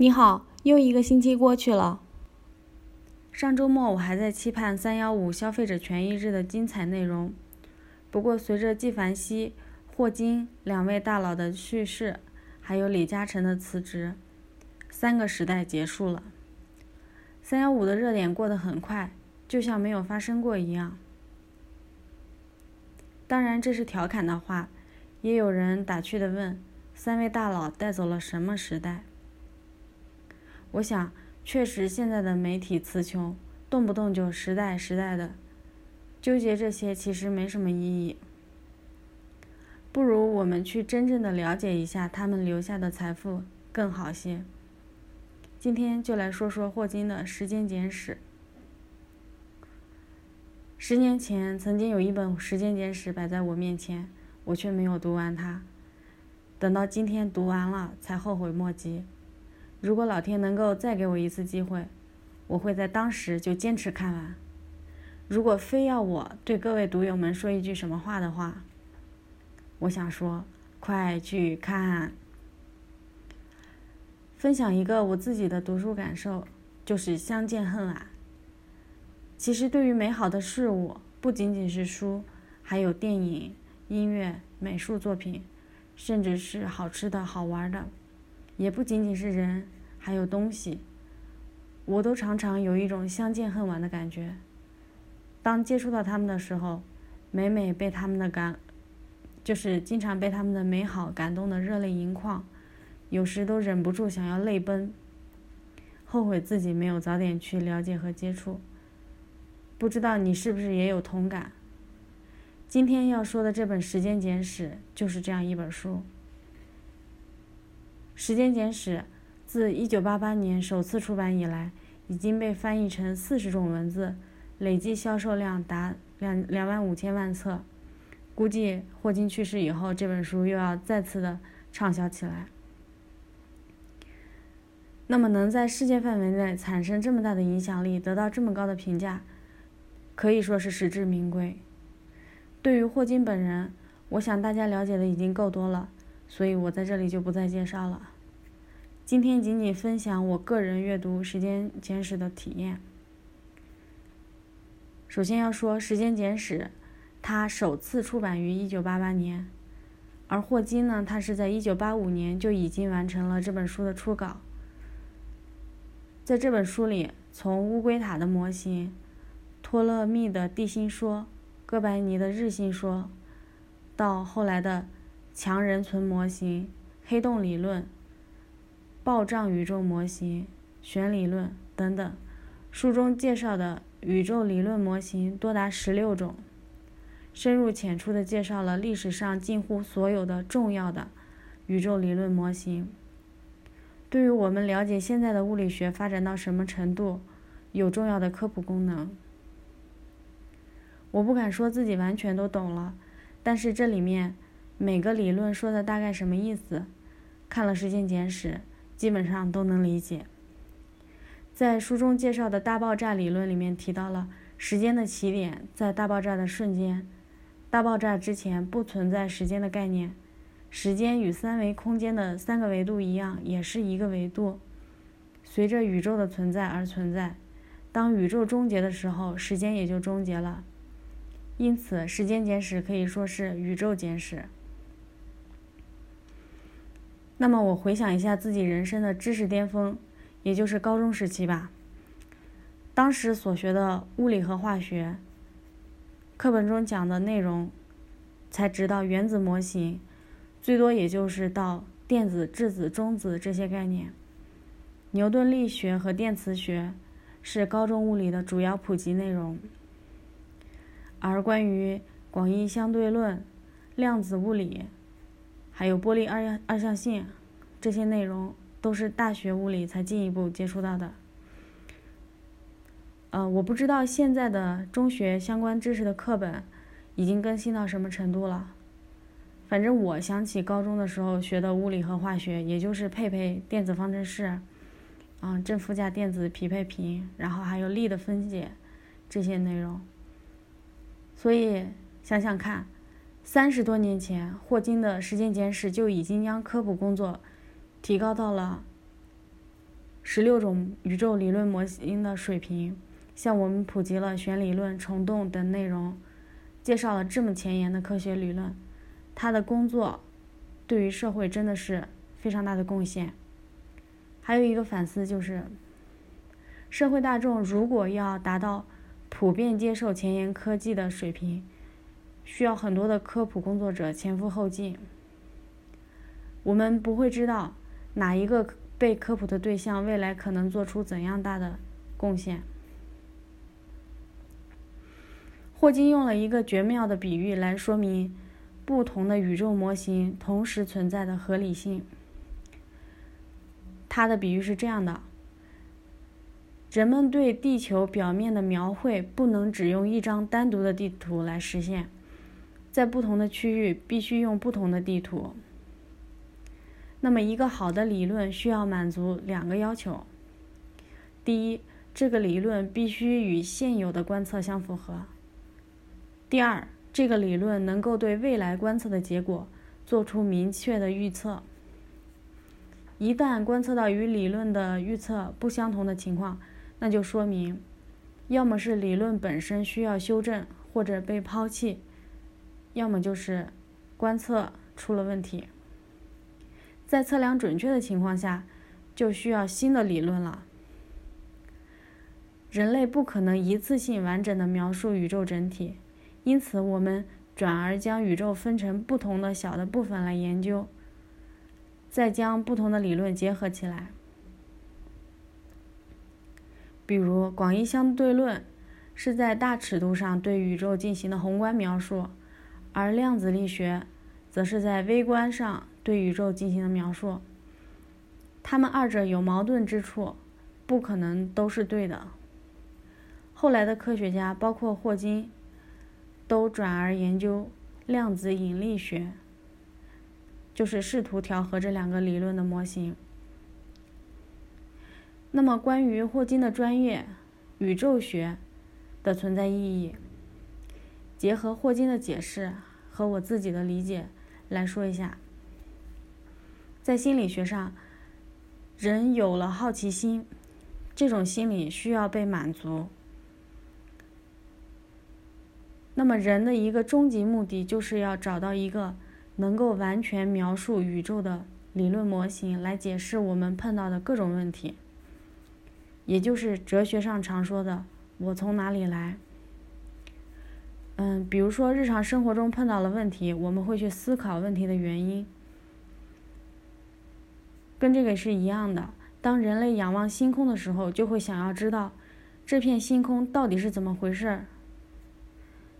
你好，又一个星期过去了。上周末我还在期盼三幺五消费者权益日的精彩内容，不过随着纪梵希、霍金两位大佬的去世，还有李嘉诚的辞职，三个时代结束了。三幺五的热点过得很快，就像没有发生过一样。当然这是调侃的话，也有人打趣的问：三位大佬带走了什么时代？我想，确实现在的媒体词穷，动不动就时代时代的，纠结这些其实没什么意义。不如我们去真正的了解一下他们留下的财富更好些。今天就来说说霍金的《时间简史》。十年前，曾经有一本《时间简史》摆在我面前，我却没有读完它。等到今天读完了，才后悔莫及。如果老天能够再给我一次机会，我会在当时就坚持看完。如果非要我对各位读友们说一句什么话的话，我想说：快去看！分享一个我自己的读书感受，就是相见恨晚。其实，对于美好的事物，不仅仅是书，还有电影、音乐、美术作品，甚至是好吃的好玩的。也不仅仅是人，还有东西，我都常常有一种相见恨晚的感觉。当接触到他们的时候，每每被他们的感，就是经常被他们的美好感动的热泪盈眶，有时都忍不住想要泪奔，后悔自己没有早点去了解和接触。不知道你是不是也有同感？今天要说的这本《时间简史》就是这样一本书。《时间简史》自1988年首次出版以来，已经被翻译成四十种文字，累计销售量达两两万五千万册。估计霍金去世以后，这本书又要再次的畅销起来。那么，能在世界范围内产生这么大的影响力，得到这么高的评价，可以说是实至名归。对于霍金本人，我想大家了解的已经够多了。所以我在这里就不再介绍了。今天仅仅分享我个人阅读《时间简史》的体验。首先要说《时间简史》，它首次出版于1988年，而霍金呢，他是在1985年就已经完成了这本书的初稿。在这本书里，从乌龟塔的模型、托勒密的地心说、哥白尼的日心说，到后来的。强人存模型、黑洞理论、暴胀宇宙模型、弦理论等等，书中介绍的宇宙理论模型多达十六种，深入浅出地介绍了历史上近乎所有的重要的宇宙理论模型。对于我们了解现在的物理学发展到什么程度，有重要的科普功能。我不敢说自己完全都懂了，但是这里面。每个理论说的大概什么意思？看了《时间简史》，基本上都能理解。在书中介绍的大爆炸理论里面提到了时间的起点在大爆炸的瞬间，大爆炸之前不存在时间的概念，时间与三维空间的三个维度一样，也是一个维度，随着宇宙的存在而存在。当宇宙终结的时候，时间也就终结了。因此，《时间简史》可以说是宇宙简史。那么我回想一下自己人生的知识巅峰，也就是高中时期吧。当时所学的物理和化学，课本中讲的内容，才知道原子模型，最多也就是到电子、质子、中子这些概念。牛顿力学和电磁学是高中物理的主要普及内容，而关于广义相对论、量子物理。还有玻璃二二象性，这些内容都是大学物理才进一步接触到的。呃，我不知道现在的中学相关知识的课本已经更新到什么程度了。反正我想起高中的时候学的物理和化学，也就是配配电子方程式，啊，正负价电子匹配平，然后还有力的分解这些内容。所以想想看。三十多年前，霍金的《时间简史》就已经将科普工作提高到了十六种宇宙理论模型的水平，向我们普及了弦理论、虫洞等内容，介绍了这么前沿的科学理论。他的工作对于社会真的是非常大的贡献。还有一个反思就是，社会大众如果要达到普遍接受前沿科技的水平，需要很多的科普工作者前赴后继。我们不会知道哪一个被科普的对象未来可能做出怎样大的贡献。霍金用了一个绝妙的比喻来说明不同的宇宙模型同时存在的合理性。他的比喻是这样的：人们对地球表面的描绘不能只用一张单独的地图来实现，在不同的区域必须用不同的地图。那么，一个好的理论需要满足两个要求：第一，这个理论必须与现有的观测相符合；第二，这个理论能够对未来观测的结果做出明确的预测。一旦观测到与理论的预测不相同的情况，那就说明，要么是理论本身需要修正或者被抛弃，要么就是观测出了问题。在测量准确的情况下，就需要新的理论了。人类不可能一次性完整的描述宇宙整体，因此我们转而将宇宙分成不同的小的部分来研究，再将不同的理论结合起来。比如，广义相对论是在大尺度上对宇宙进行的宏观描述，而量子力学则是在微观上。对宇宙进行的描述，他们二者有矛盾之处，不可能都是对的。后来的科学家，包括霍金，都转而研究量子引力学，就是试图调和这两个理论的模型。那么，关于霍金的专业宇宙学的存在意义，结合霍金的解释和我自己的理解来说一下。在心理学上，人有了好奇心，这种心理需要被满足。那么，人的一个终极目的就是要找到一个能够完全描述宇宙的理论模型，来解释我们碰到的各种问题，也就是哲学上常说的“我从哪里来”。嗯，比如说日常生活中碰到了问题，我们会去思考问题的原因。跟这个是一样的。当人类仰望星空的时候，就会想要知道这片星空到底是怎么回事儿。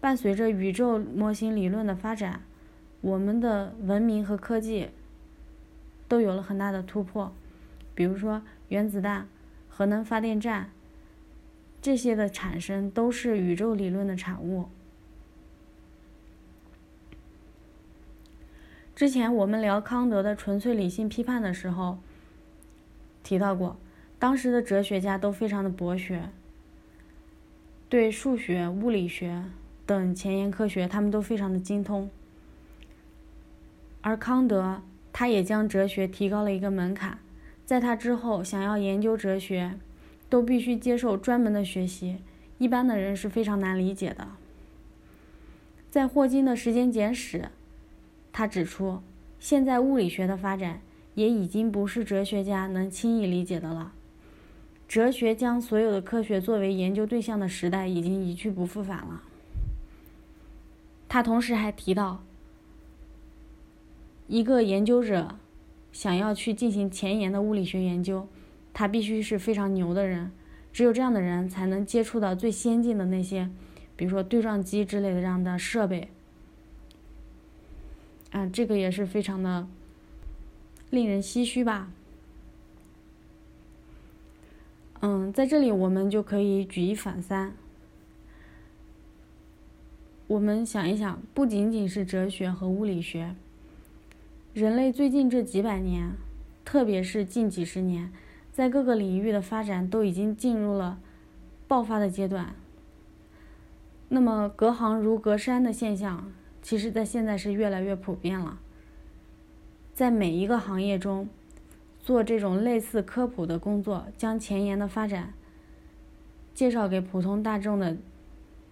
伴随着宇宙模型理论的发展，我们的文明和科技都有了很大的突破。比如说，原子弹、核能发电站这些的产生，都是宇宙理论的产物。之前我们聊康德的纯粹理性批判的时候，提到过，当时的哲学家都非常的博学，对数学、物理学等前沿科学，他们都非常的精通。而康德，他也将哲学提高了一个门槛，在他之后，想要研究哲学，都必须接受专门的学习，一般的人是非常难理解的。在霍金的时间简史。他指出，现在物理学的发展也已经不是哲学家能轻易理解的了。哲学将所有的科学作为研究对象的时代已经一去不复返了。他同时还提到，一个研究者想要去进行前沿的物理学研究，他必须是非常牛的人，只有这样的人才能接触到最先进的那些，比如说对撞机之类的这样的设备。啊，这个也是非常的令人唏嘘吧。嗯，在这里我们就可以举一反三。我们想一想，不仅仅是哲学和物理学，人类最近这几百年，特别是近几十年，在各个领域的发展都已经进入了爆发的阶段。那么，隔行如隔山的现象。其实，在现在是越来越普遍了。在每一个行业中，做这种类似科普的工作，将前沿的发展介绍给普通大众的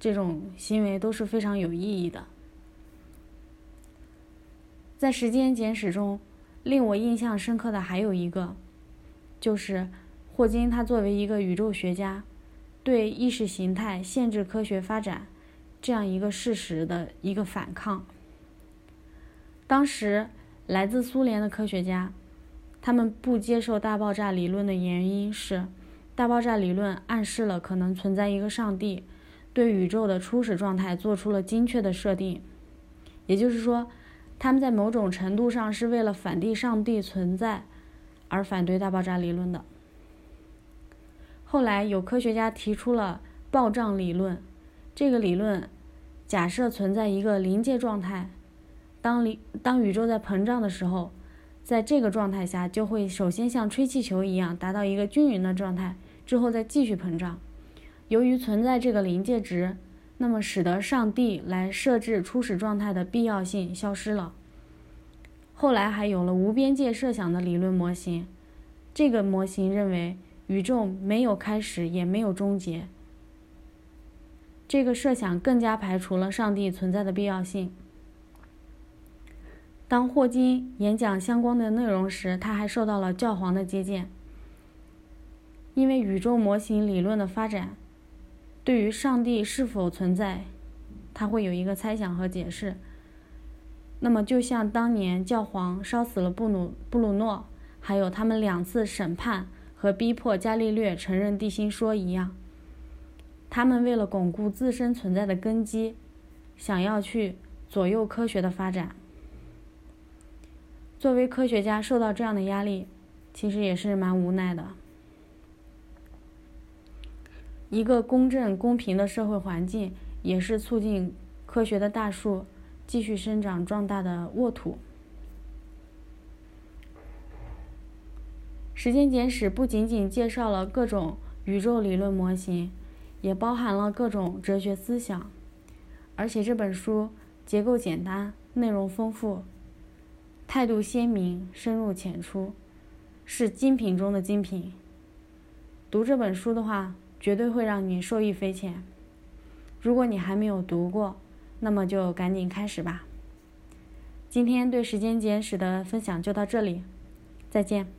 这种行为都是非常有意义的。在《时间简史》中，令我印象深刻的还有一个，就是霍金他作为一个宇宙学家，对意识形态限制科学发展这样一个事实的一个反抗。当时，来自苏联的科学家，他们不接受大爆炸理论的原因是，大爆炸理论暗示了可能存在一个上帝，对宇宙的初始状态做出了精确的设定，也就是说。他们在某种程度上是为了反对上帝存在而反对大爆炸理论的。后来有科学家提出了暴胀理论，这个理论假设存在一个临界状态，当临当宇宙在膨胀的时候，在这个状态下就会首先像吹气球一样达到一个均匀的状态，之后再继续膨胀。由于存在这个临界值。那么，使得上帝来设置初始状态的必要性消失了。后来还有了无边界设想的理论模型，这个模型认为宇宙没有开始也没有终结。这个设想更加排除了上帝存在的必要性。当霍金演讲相关的内容时，他还受到了教皇的接见，因为宇宙模型理论的发展。对于上帝是否存在，他会有一个猜想和解释。那么，就像当年教皇烧死了布鲁布鲁诺，还有他们两次审判和逼迫伽利略承认地心说一样，他们为了巩固自身存在的根基，想要去左右科学的发展。作为科学家，受到这样的压力，其实也是蛮无奈的。一个公正公平的社会环境，也是促进科学的大树继续生长壮大的沃土。时间简史不仅仅介绍了各种宇宙理论模型，也包含了各种哲学思想。而且这本书结构简单，内容丰富，态度鲜明，深入浅出，是精品中的精品。读这本书的话。绝对会让你受益匪浅。如果你还没有读过，那么就赶紧开始吧。今天对时间简史的分享就到这里，再见。